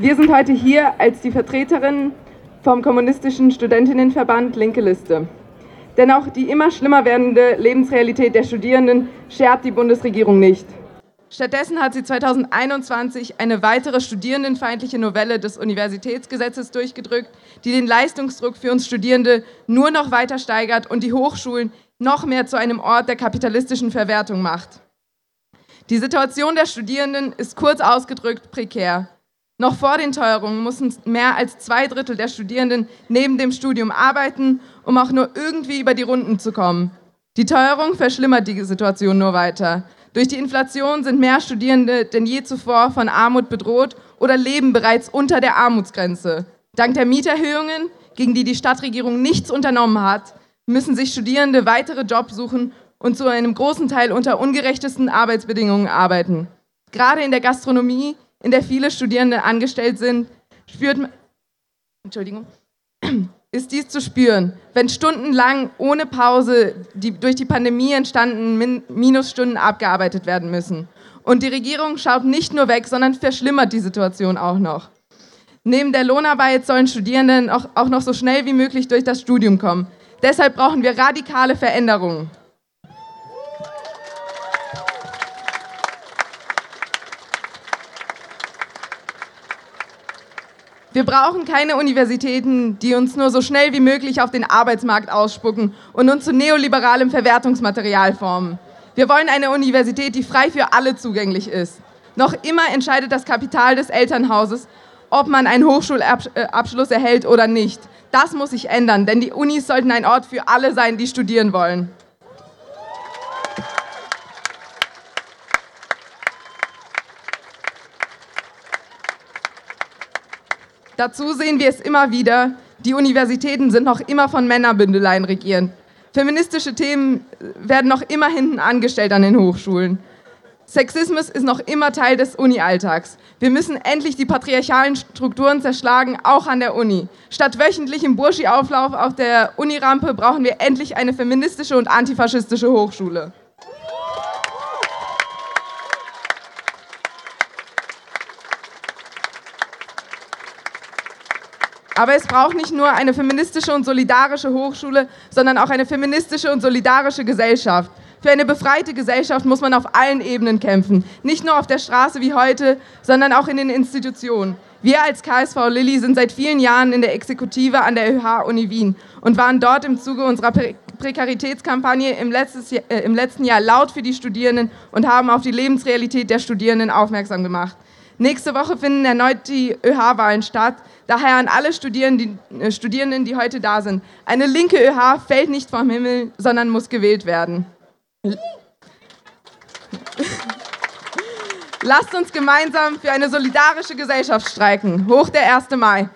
Wir sind heute hier als die Vertreterin vom Kommunistischen Studentinnenverband Linke Liste. Denn auch die immer schlimmer werdende Lebensrealität der Studierenden schert die Bundesregierung nicht. Stattdessen hat sie 2021 eine weitere studierendenfeindliche Novelle des Universitätsgesetzes durchgedrückt, die den Leistungsdruck für uns Studierende nur noch weiter steigert und die Hochschulen noch mehr zu einem Ort der kapitalistischen Verwertung macht. Die Situation der Studierenden ist kurz ausgedrückt prekär. Noch vor den Teuerungen mussten mehr als zwei Drittel der Studierenden neben dem Studium arbeiten, um auch nur irgendwie über die Runden zu kommen. Die Teuerung verschlimmert die Situation nur weiter. Durch die Inflation sind mehr Studierende denn je zuvor von Armut bedroht oder leben bereits unter der Armutsgrenze. Dank der Mieterhöhungen, gegen die die Stadtregierung nichts unternommen hat, müssen sich Studierende weitere Jobs suchen und zu einem großen Teil unter ungerechtesten Arbeitsbedingungen arbeiten. Gerade in der Gastronomie in der viele Studierende angestellt sind, spürt Entschuldigung, ist dies zu spüren, wenn stundenlang ohne Pause die durch die Pandemie entstandenen Min Minusstunden abgearbeitet werden müssen. Und die Regierung schaut nicht nur weg, sondern verschlimmert die Situation auch noch. Neben der Lohnarbeit sollen Studierende auch, auch noch so schnell wie möglich durch das Studium kommen. Deshalb brauchen wir radikale Veränderungen. Wir brauchen keine Universitäten, die uns nur so schnell wie möglich auf den Arbeitsmarkt ausspucken und uns zu neoliberalem Verwertungsmaterial formen. Wir wollen eine Universität, die frei für alle zugänglich ist. Noch immer entscheidet das Kapital des Elternhauses, ob man einen Hochschulabschluss erhält oder nicht. Das muss sich ändern, denn die Unis sollten ein Ort für alle sein, die studieren wollen. Dazu sehen wir es immer wieder, die Universitäten sind noch immer von Männerbündeleien regiert. Feministische Themen werden noch immer hinten angestellt an den Hochschulen. Sexismus ist noch immer Teil des Uni-Alltags. Wir müssen endlich die patriarchalen Strukturen zerschlagen, auch an der Uni. Statt wöchentlichem Burschi-Auflauf auf der Unirampe brauchen wir endlich eine feministische und antifaschistische Hochschule. Aber es braucht nicht nur eine feministische und solidarische Hochschule, sondern auch eine feministische und solidarische Gesellschaft. Für eine befreite Gesellschaft muss man auf allen Ebenen kämpfen. Nicht nur auf der Straße wie heute, sondern auch in den Institutionen. Wir als KSV Lilly sind seit vielen Jahren in der Exekutive an der ÖH Uni Wien und waren dort im Zuge unserer Pre Prekaritätskampagne im, Jahr, äh, im letzten Jahr laut für die Studierenden und haben auf die Lebensrealität der Studierenden aufmerksam gemacht. Nächste Woche finden erneut die ÖH-Wahlen statt. Daher an alle Studierenden die, äh, Studierenden, die heute da sind. Eine linke ÖH fällt nicht vom Himmel, sondern muss gewählt werden. Lasst uns gemeinsam für eine solidarische Gesellschaft streiken. Hoch der 1. Mai.